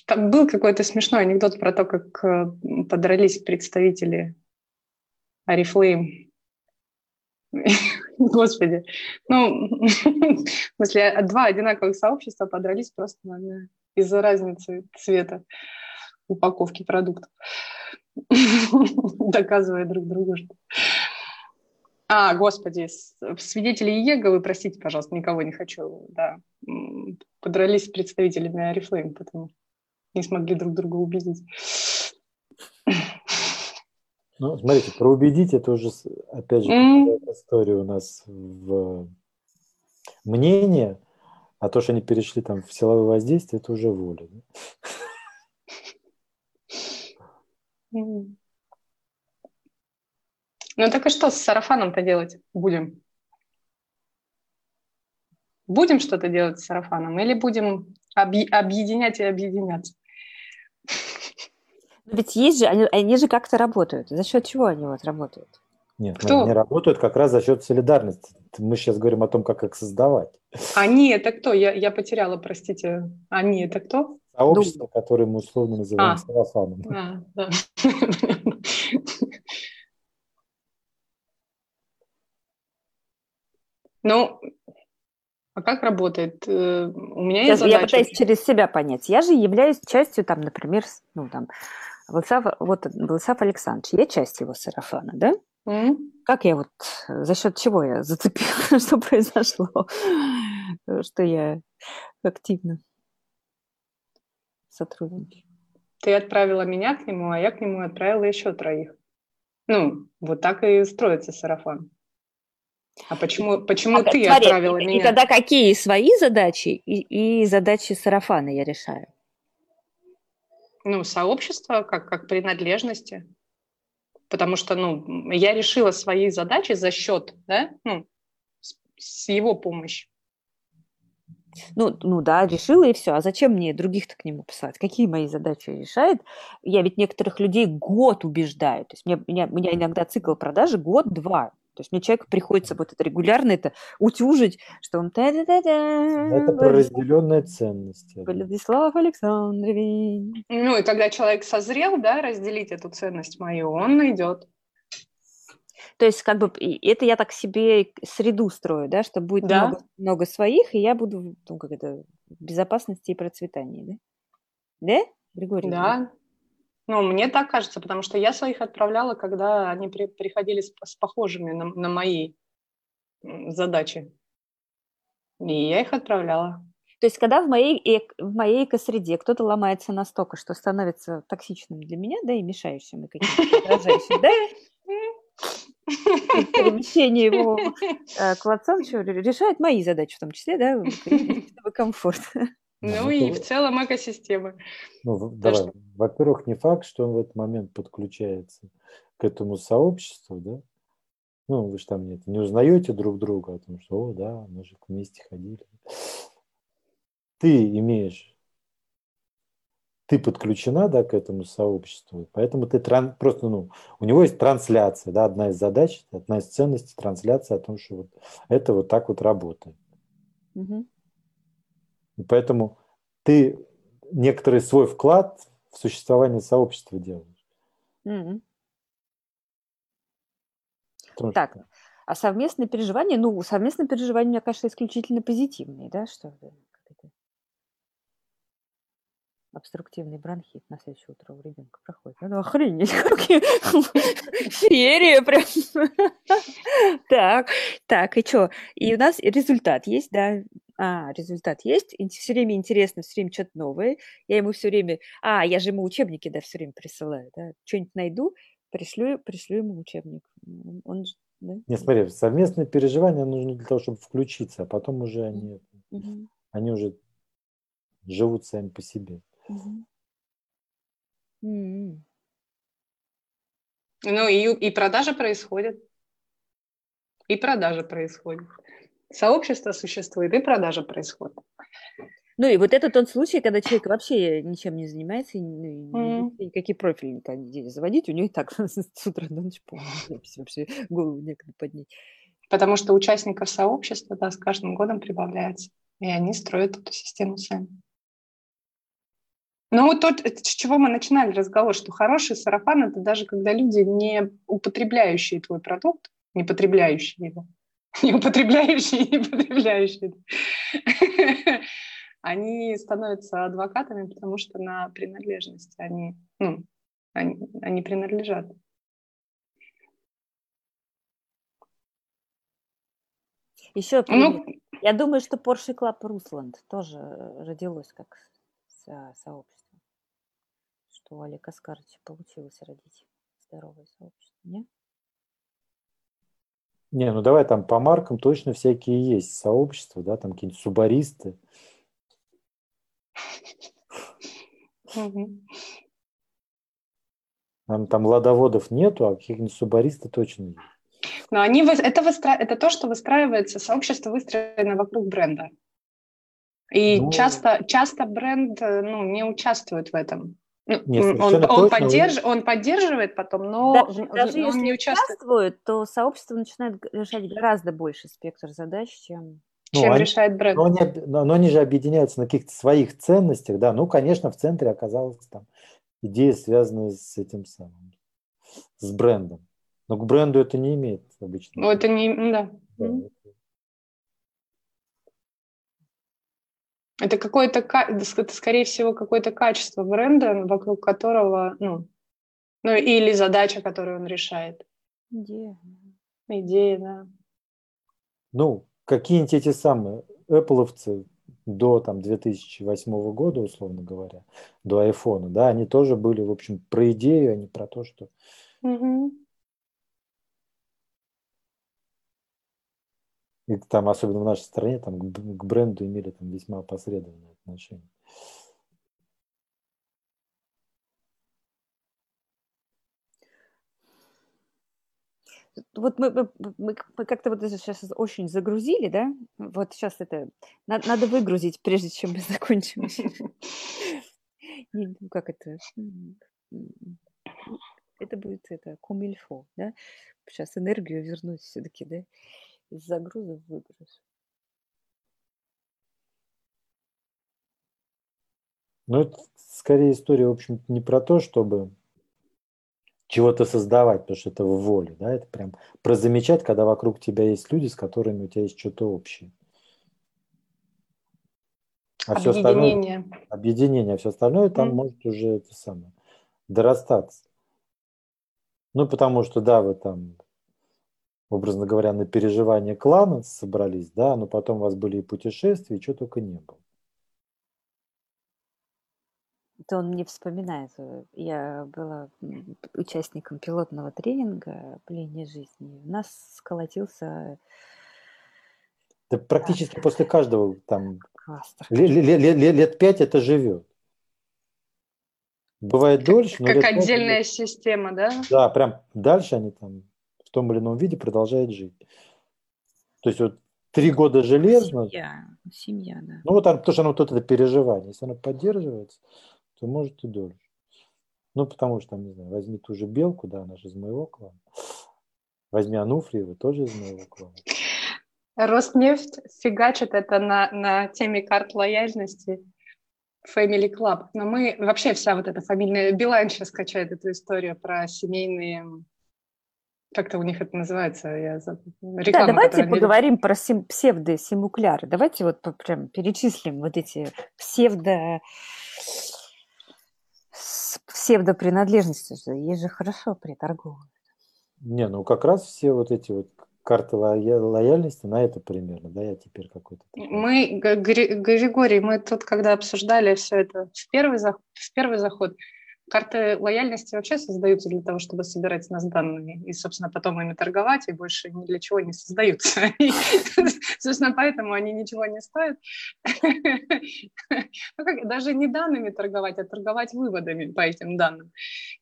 там был какой-то смешной анекдот про то, как э, подрались представители Арифлейм. Господи. Ну, в смысле, два одинаковых сообщества подрались просто из-за разницы цвета упаковки продуктов, доказывая друг другу, что А, господи, свидетели Иеговы, простите, пожалуйста, никого не хочу, да, подрались с представителями Арифлейм, потому не смогли друг друга убедить. Ну, смотрите, про убедить это уже, опять же, mm. история у нас в мнение, а то, что они перешли там в силовое воздействие, это уже воля. Mm. Ну так и что с сарафаном-то делать будем? Будем что-то делать с сарафаном или будем объ- объединять и объединяться? Но ведь есть же, они, они же как-то работают. За счет чего они вот работают? Нет, Кто? они работают как раз за счет солидарности. Мы сейчас говорим о том, как их создавать. Они это кто? Я, я потеряла, простите. Они это кто? Сообщество, ну... которое мы условно называем а. сарафаном. А, да. Ну, а как работает? Э, у меня есть задача. Я пытаюсь через себя понять. Я же являюсь частью, там, например, ну, там, Владислав, вот Владислав Александрович, я часть его сарафана, да? Mm. Как я вот, за счет чего я зацепила, что произошло, что я активно сотрудничаю? Ты отправила меня к нему, а я к нему отправила еще троих. Ну, вот так и строится сарафан. А почему, почему а, ты смотри, отправила и, меня? И тогда какие свои задачи и, и задачи сарафана я решаю? Ну, сообщество как, как принадлежности. Потому что, ну, я решила свои задачи за счет, да, ну, с, с его помощью. Ну, ну да, решила и все. А зачем мне других-то к нему писать? Какие мои задачи решает? Я ведь некоторых людей год убеждаю. То есть мне, меня, меня иногда цикл продажи год-два. То есть мне человек приходится вот это регулярно это утюжить, что он... Это про разделенные ценности. Владислав Александрович. Ну и когда человек созрел, да, разделить эту ценность мою, он найдет. То есть, как бы, это я так себе среду строю, да, что будет да. много, много своих, и я буду, ну, как это, в безопасности и процветании, да? Да, Григорий? Да, ну, мне так кажется, потому что я своих отправляла, когда они при, приходили с, с похожими на, на мои задачи. И я их отправляла. То есть, когда в моей, эк, в моей экосреде кто-то ломается настолько, что становится токсичным для меня, да, и мешающим, и каким-то раздражающим, да, перемещение его э, к Лацанчу решает мои задачи в том числе, да, комфорт. Ну, и в целом экосистемы. Ну, давай. Что... Во-первых, не факт, что он в этот момент подключается к этому сообществу, да? Ну, вы же там нет, не узнаете друг друга о том, что, о, да, мы же вместе ходили. Ты имеешь, ты подключена, да, к этому сообществу, поэтому ты тран, просто, ну, у него есть трансляция, да, одна из задач, одна из ценностей трансляция о том, что вот это вот так вот работает. Угу. И поэтому ты некоторый свой вклад в существование сообщества делаешь. Mm-hmm. так, а совместные переживания, ну, совместные переживания, мне кажется, исключительно позитивные, да, что обструктивный бронхит на следующее утро у ребенка проходит. Ну, охренеть, какие серия прям. Так, так, и что? И у нас результат есть, да, а, результат есть, все время интересно, все время что-то новое. Я ему все время, а, я же ему учебники, да, все время присылаю, да, что-нибудь найду, пришлю, пришлю ему учебник. Он, да? Не, смотри, совместные переживания нужны для того, чтобы включиться, а потом уже они, mm-hmm. они уже живут сами по себе. Ну и, и продажа происходит. И продажа происходит сообщество существует, и продажа происходит. Ну и вот это тот случай, когда человек вообще ничем не занимается, и, ну, mm. никакие профили никогда не заводить, у него и так с утра до ночи полная вообще голову некогда поднять. Потому что участников сообщества да, с каждым годом прибавляется, и они строят эту систему сами. Ну вот то, с чего мы начинали разговор, что хороший сарафан – это даже когда люди, не употребляющие твой продукт, не потребляющие его, не употребляющие, не потребляющие, они становятся адвокатами, потому что на принадлежность они, ну, они, они принадлежат. Еще ну, я думаю, что Porsche Club Русланд тоже родилось как сообщество. Что у Олега Аскаровича получилось родить здоровое сообщество, нет? Не, ну давай там по маркам точно всякие есть сообщества, да, там какие-нибудь субаристы. Там, там ладоводов нету, а каких-нибудь субаристы точно есть. Но они, это, выстра... это то, что выстраивается, сообщество выстроено вокруг бренда. И ну, часто, часто бренд ну, не участвует в этом. Ну, Нет, он, он, поддерж... он поддерживает потом, но да, в, даже он если не участвует. участвует, то сообщество начинает решать гораздо больше спектр задач, чем ну, чем они, решает бренд. Но они, но, но они же объединяются на каких-то своих ценностях, да. Ну, конечно, в центре оказалась там идея, связанная с этим самым, с брендом. Но к бренду это не имеет обычно. Ну, это не, да. да Это какое-то, это, скорее всего, какое-то качество бренда, вокруг которого, ну, ну, или задача, которую он решает. Идея. Идея, да. Ну, какие-нибудь эти самые Apple до там, 2008 года, условно говоря, до айфона, да, они тоже были, в общем, про идею, а не про то, что... Угу. И там, особенно в нашей стране, там к бренду имели там весьма посредственное отношение. Вот мы, мы, мы, как-то вот сейчас очень загрузили, да? Вот сейчас это надо, надо выгрузить, прежде чем мы закончим. Ну, как это? Это будет это комильфо, да? Сейчас энергию вернуть все-таки, да? Из загруза в выгруз. Ну, это скорее история, в общем не про то, чтобы чего-то создавать, потому что это в воле, да, это прям про замечать, когда вокруг тебя есть люди, с которыми у тебя есть что-то общее. А объединение. Все остальное, объединение, а все остальное там mm. может уже это самое дорастаться. Ну, потому что, да, вы там образно говоря, на переживание клана собрались, да, но потом у вас были и путешествия, и чего только не было. Это он не вспоминает. Я была участником пилотного тренинга «Пление жизни». У нас сколотился... Да практически после каждого там лет, лет, лет, лет пять это живет. Бывает дольше. Как отдельная 5, система, да? Да, прям дальше они там том или ином виде продолжает жить. То есть вот три года железно. Семья, семья, да. Ну вот то, что оно вот это переживание, если оно поддерживается, то может и дольше. Ну, потому что, там, не знаю, возьми ту же Белку, да, она же из моего клана. Возьми Ануфриева, тоже из моего клана. Роснефть фигачит это на, на теме карт лояльности Family Club. Но мы, вообще вся вот эта фамильная, Билайн сейчас качает эту историю про семейные как-то у них это называется, я Реклама, да, давайте поговорим про сим- псевдосимукляры. Давайте вот прям перечислим вот эти псевдо псевдопринадлежности. Есть же хорошо приторговывают. Не, ну как раз все вот эти вот карты лояльности на это примерно, да, я теперь какой-то... Мы, Григорий, мы тут, когда обсуждали все это в первый, заход, в первый заход, Карты лояльности вообще создаются для того, чтобы собирать нас данные и, собственно, потом ими торговать, и больше ни для чего не создаются. Собственно, поэтому они ничего не стоят. Ну, даже не данными торговать, а торговать выводами по этим данным.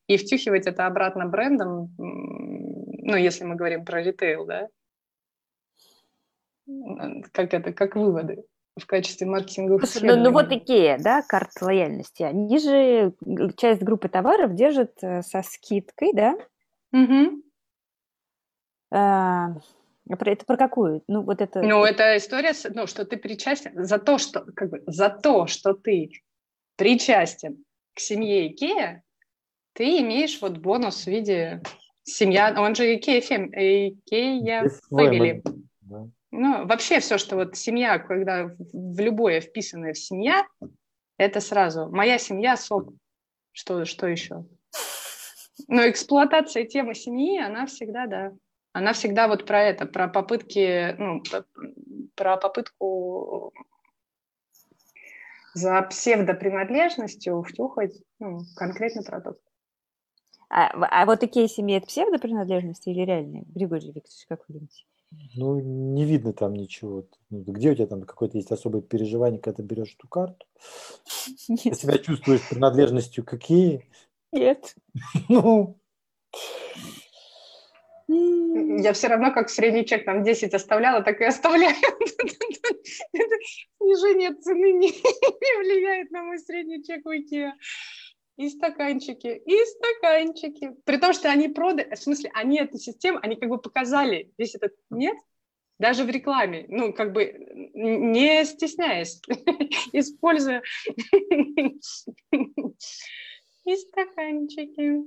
И втюхивать это обратно брендом, ну, если мы говорим про ритейл, да, как это, как выводы в качестве маркетинговых ну, ну вот такие, да, карты лояльности, они же часть группы товаров держат э, со скидкой, да? Угу. А, это про какую? Ну, вот это... Ну, это история, ну, что ты причастен за то, что, как бы, за то, что ты причастен к семье Икея, ты имеешь вот бонус в виде семья, он же Икея, фем, Икея Family. Да. Ну, вообще все, что вот семья, когда в любое вписанное в семья, это сразу моя семья, СОП. Что, что еще? Но эксплуатация темы семьи, она всегда, да. она всегда вот про это, про попытки, ну, про попытку за псевдопринадлежностью втюхать ну, конкретный продукт. А, а вот такие семьи это псевдопринадлежности или реальные? Григорий Викторович, как вы думаете? Ну, не видно там ничего. Ну, где у тебя там какое-то есть особое переживание, когда ты берешь эту карту? Нет. Ты себя чувствуешь принадлежностью какие? Нет. Ну, я все равно, как средний чек, там 10 оставляла, так и оставляю. Снижение цены не влияет на мой средний чек в IKEA. И стаканчики, и стаканчики. При том, что они продали, в смысле, они эту систему, они как бы показали весь этот нет, даже в рекламе, ну, как бы не стесняясь, используя и стаканчики.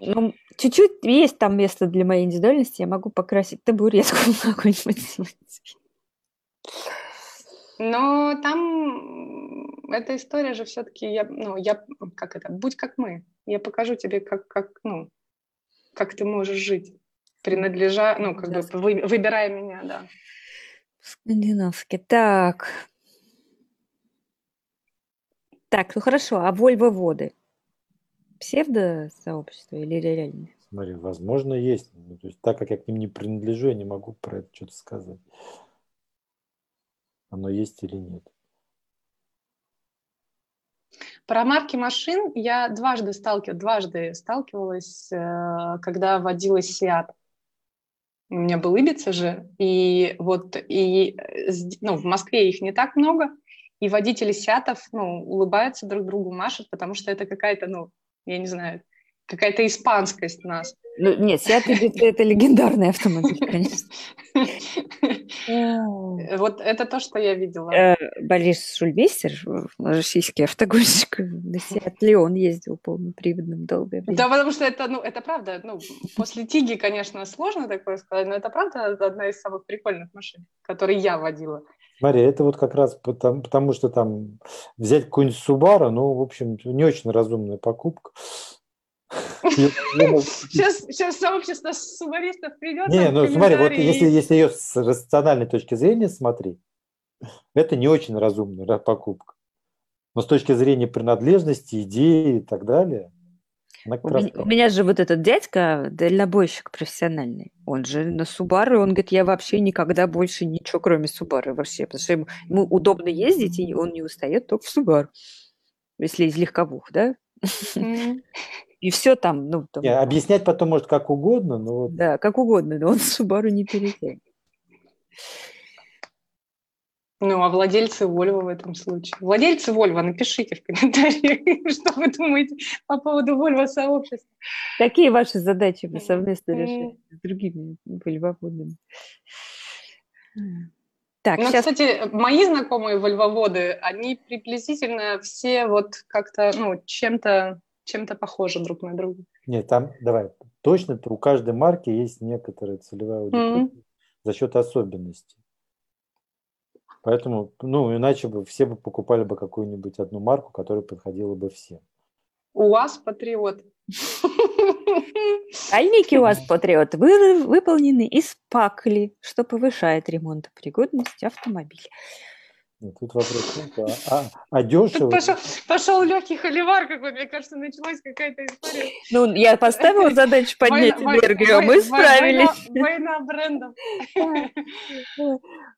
Ну, чуть-чуть есть там место для моей индивидуальности, я могу покрасить табуретку какой-нибудь Но там эта история же все-таки, я, ну, я, как это, будь как мы. Я покажу тебе, как, как, ну, как ты можешь жить, принадлежа, ну, как да. бы вы, выбирая меня, да. Скандинавский. Так. Так, ну хорошо, а Вольво-воды? псевдо-сообщество или реальное? Смотри, возможно, есть. Ну, то есть, так как я к ним не принадлежу, я не могу про это что-то сказать. Оно есть или нет. Про марки машин я дважды, сталкив... дважды сталкивалась, э, когда водила Seat. У меня был Ибица же, и вот и, э, ну, в Москве их не так много, и водители Сиатов ну, улыбаются друг другу, машут, потому что это какая-то ну, я не знаю, какая-то испанскость у нас. Ну, нет, Seat это легендарный автомобиль, конечно. Вот это то, что я видела. Э, Борис Шульмейстер, российский автогонщик, на Seat Леон ездил полноприводным долгое время. Да, потому что это, ну, это правда, ну, после Тиги, конечно, сложно такое сказать, но это правда одна из самых прикольных машин, которые я водила. Смотри, это вот как раз потому, потому что там взять какую-нибудь Subaru, ну, в общем, не очень разумная покупка. Сейчас, сейчас сообщество субаристов придет. Не, ну смотри, вот если, если ее с рациональной точки зрения смотреть, это не очень разумная покупка. Но с точки зрения принадлежности, идеи и так далее, у меня, у меня же вот этот дядька, дальнобойщик профессиональный, он же на Субару, он говорит, я вообще никогда больше ничего, кроме Субары вообще, потому что ему, ему удобно ездить, и он не устает только в Субару, если из легковух, да? И все там, ну... Там... Не, объяснять потом может как угодно, но... Вот... Да, как угодно, но он Субару не перетянет. Ну, а владельцы Volvo в этом случае? Владельцы Volvo, напишите в комментариях, что вы думаете по поводу Volvo сообщества. Какие ваши задачи вы совместно решаете с другими вольвоводами? Так, ну, сейчас... кстати, мои знакомые вольвоводы, они приблизительно все вот как-то, ну, чем-то чем-то похожи друг на друга. Нет, там, давай, точно у каждой марки есть некоторая целевая аудитория mm-hmm. за счет особенностей. Поэтому, ну, иначе бы все бы покупали бы какую-нибудь одну марку, которая подходила бы всем. У вас патриот. Сальники у вас патриот вы, выполнены из пакли, что повышает ремонтопригодность автомобиля. Ну, тут вопрос, а, а, а дешево? Пошел, пошел легкий холивар какой, мне кажется, началась какая-то история. Ну, я поставила задачу поднять война, энергию, а мы справились. Война, война брендов.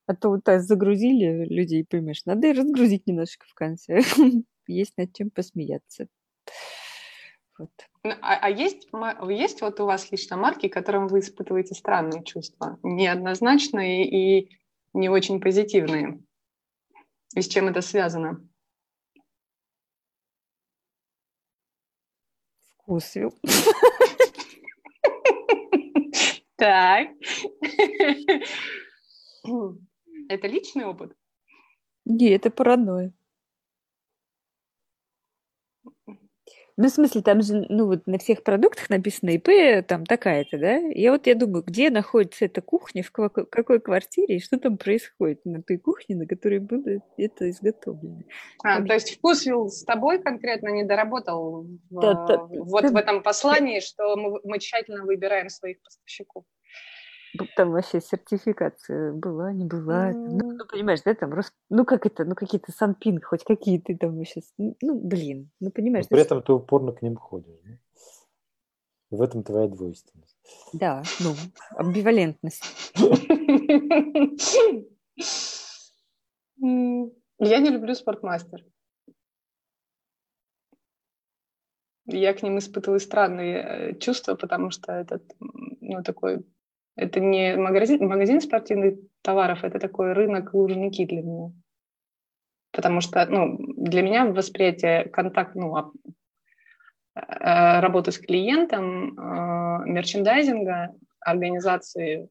А то вот так загрузили людей, понимаешь, надо и разгрузить немножко в конце. Есть над чем посмеяться. Вот. Ну, а, а есть, есть вот у вас лично марки, которым вы испытываете странные чувства, неоднозначные и не очень позитивные? И с чем это связано? Вкусвилл. Так. Это личный опыт? Не, это паранойя. Ну, в смысле, там же, ну, вот на всех продуктах написано ИП, там такая-то, да? И вот я думаю, где находится эта кухня, в какой квартире, и что там происходит на той кухне, на которой было это изготовлено. А, там... то есть вкусвилл с тобой конкретно не доработал в, да, да, вот да. в этом послании, что мы, мы тщательно выбираем своих поставщиков. Там вообще сертификация была, не была. Ну, ну, понимаешь, да, там, ну, как это, ну, какие-то санпин, хоть какие-то там сейчас, ну, блин, ну, понимаешь. Но при этом ты упорно к ним ходишь, да? В этом твоя двойственность. Да, ну, амбивалентность. Я не люблю спортмастер. Я к ним испытываю странные э, чувства, потому что этот, ну, такой, это не магазин, магазин спортивных товаров, это такой рынок лужники для меня. Потому что, ну, для меня восприятие контакт, ну, э, работы с клиентом, э, мерчендайзинга, организации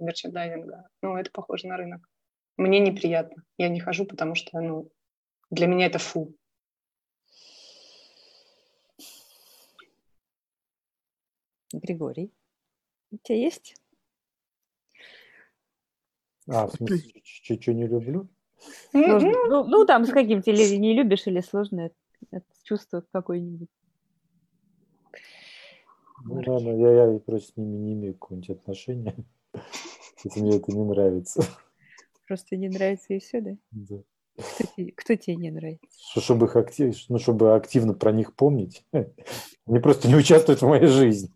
мерчендайзинга, ну, это похоже на рынок. Мне неприятно. Я не хожу, потому что, ну, для меня это фу. Григорий, у тебя есть? А, в смысле, что не люблю? Сложно. Ну, ну, там с каким-то или не любишь, или сложно это, чувство какое-нибудь. Ну, ладно, я, я просто с ними не имею какого-нибудь отношения, если мне это не нравится. Просто не нравится и все, да? Да. Кто тебе, кто тебе не нравится? Чтобы их актив, ну, чтобы активно про них помнить. Они просто не участвуют в моей жизни.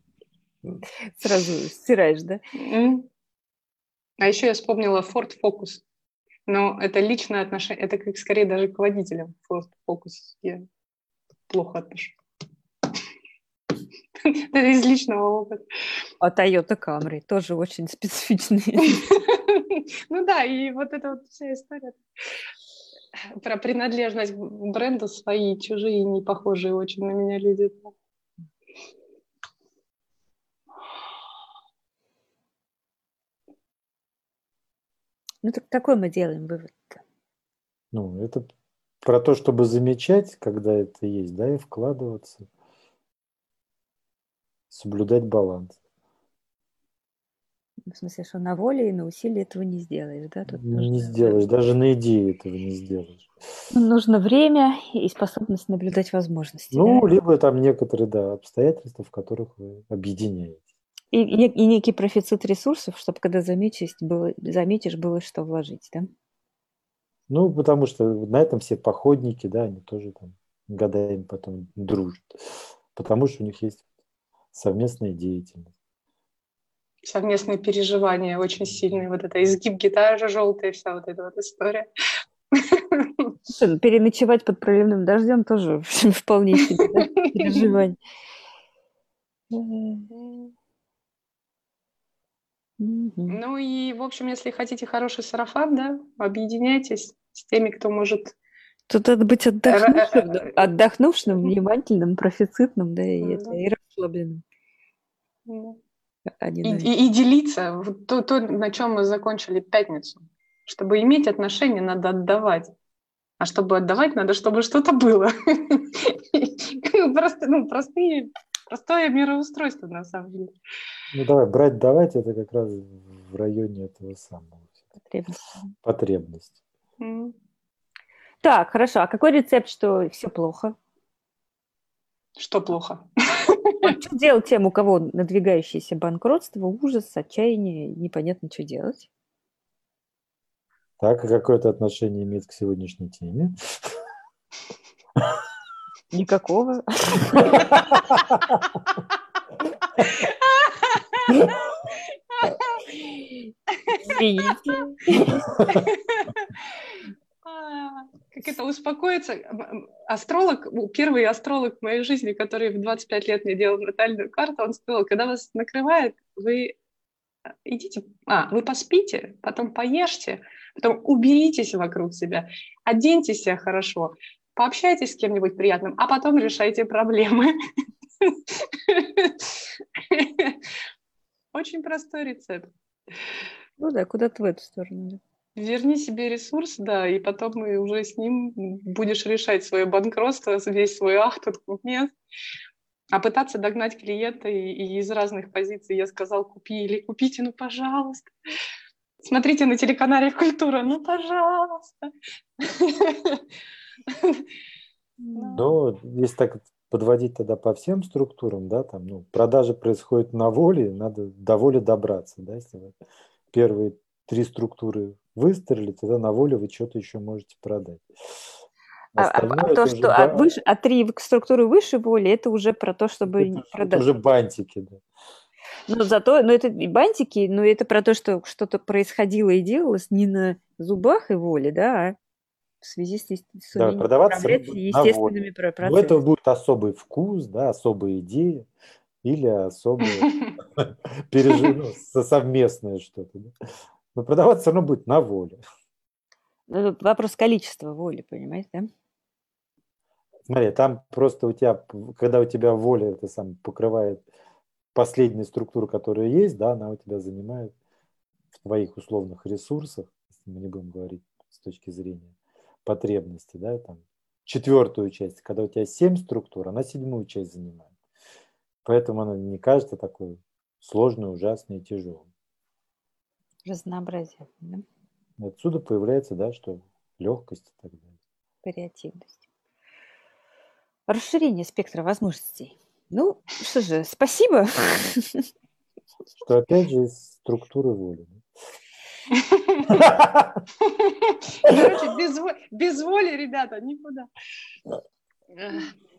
Сразу стираешь, да? А еще я вспомнила Ford Focus. Но это личное отношение, это как скорее даже к водителям Ford Focus. Я плохо отношусь. Это из личного опыта. А Toyota Camry тоже очень специфичный. Ну да, и вот эта вот вся история про принадлежность к бренду свои, чужие, не похожие очень на меня люди. Ну, так какой мы делаем вывод -то? Ну, это про то, чтобы замечать, когда это есть, да, и вкладываться, соблюдать баланс. В смысле, что на воле и на усилии этого не сделаешь, да? Тут не нужно... сделаешь, даже на идее этого не сделаешь. Ну, нужно время и способность наблюдать возможности. Ну, да? либо там некоторые, да, обстоятельства, в которых вы объединяете. И, и, и некий профицит ресурсов, чтобы когда заметишь было, заметишь, было что вложить, да? Ну, потому что на этом все походники, да, они тоже там годами потом дружат. Потому что у них есть совместная деятельность. Совместные переживания очень сильные. Вот это изгиб гитары желтая, вся вот эта вот история. Переночевать под проливным дождем тоже вполне себе да? переживание. Ну и, в общем, если хотите хороший сарафан, да, объединяйтесь с теми, кто может... Тут надо быть отдохнувшим, э, отдохнувшим внимательным, профицитным, да, и, это, и расслабленным. А и, и, и делиться, то, то, на чем мы закончили пятницу. Чтобы иметь отношения, надо отдавать. А чтобы отдавать, надо, чтобы что-то было. Просто, ну, простые, простое мироустройство, на самом деле. Ну давай, брать, давать, это как раз в районе этого самого. Потребности. Потребность. Mm. Так, хорошо. А какой рецепт, что все плохо? Что плохо? Что делать тем, у кого надвигающееся банкротство, ужас, отчаяние, непонятно, что делать? Так, какое это отношение имеет к сегодняшней теме? Никакого. Как это успокоиться? Астролог, первый астролог в моей жизни, который в 25 лет мне делал натальную карту, он сказал, когда вас накрывает, вы идите, а, вы поспите, потом поешьте, потом уберитесь вокруг себя, оденьте себя хорошо, пообщайтесь с кем-нибудь приятным, а потом решайте проблемы. Очень простой рецепт. Ну да, куда-то в эту сторону. Верни себе ресурс, да, и потом уже с ним будешь решать свое банкротство, весь свой ах, тут нет. А пытаться догнать клиента и, и из разных позиций я сказал, купи или купите, ну, пожалуйста. Смотрите на телеканале «Культура», ну, пожалуйста. Ну, если так подводить тогда по всем структурам, да, там, ну, продажа происходит на воле, надо до воли добраться, да, если вы первые три структуры выстрелили, тогда на воле вы что-то еще можете продать. А, а, а то, что а, выше, а три структуры выше воли, это уже про то, чтобы это, продать. Это уже бантики, да. Но зато, ну это и бантики, но это про то, что что-то происходило и делалось не на зубах и воле, да, а в связи с, с да, продаваться естественными процессами. У этого будет особый вкус, да, особая идея или особое переживание, ну, совместное что-то. Но продаваться все равно будет на воле. Ну, вопрос количества воли, понимаете, да? Смотри, там просто у тебя, когда у тебя воля это сам покрывает последнюю структуру, которая есть, да, она у тебя занимает в твоих условных ресурсах, если мы не будем говорить с точки зрения потребности, да, там, четвертую часть, когда у тебя семь структур, она седьмую часть занимает. Поэтому она не кажется такой сложной, ужасной и тяжелой. Разнообразие, да? Отсюда появляется, да, что легкость и так далее. Вариативность. Расширение спектра возможностей. Ну, что же, спасибо. Что опять же из структуры воли. Короче, без, без воли, ребята, никуда.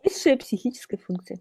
Высшая психическая функция.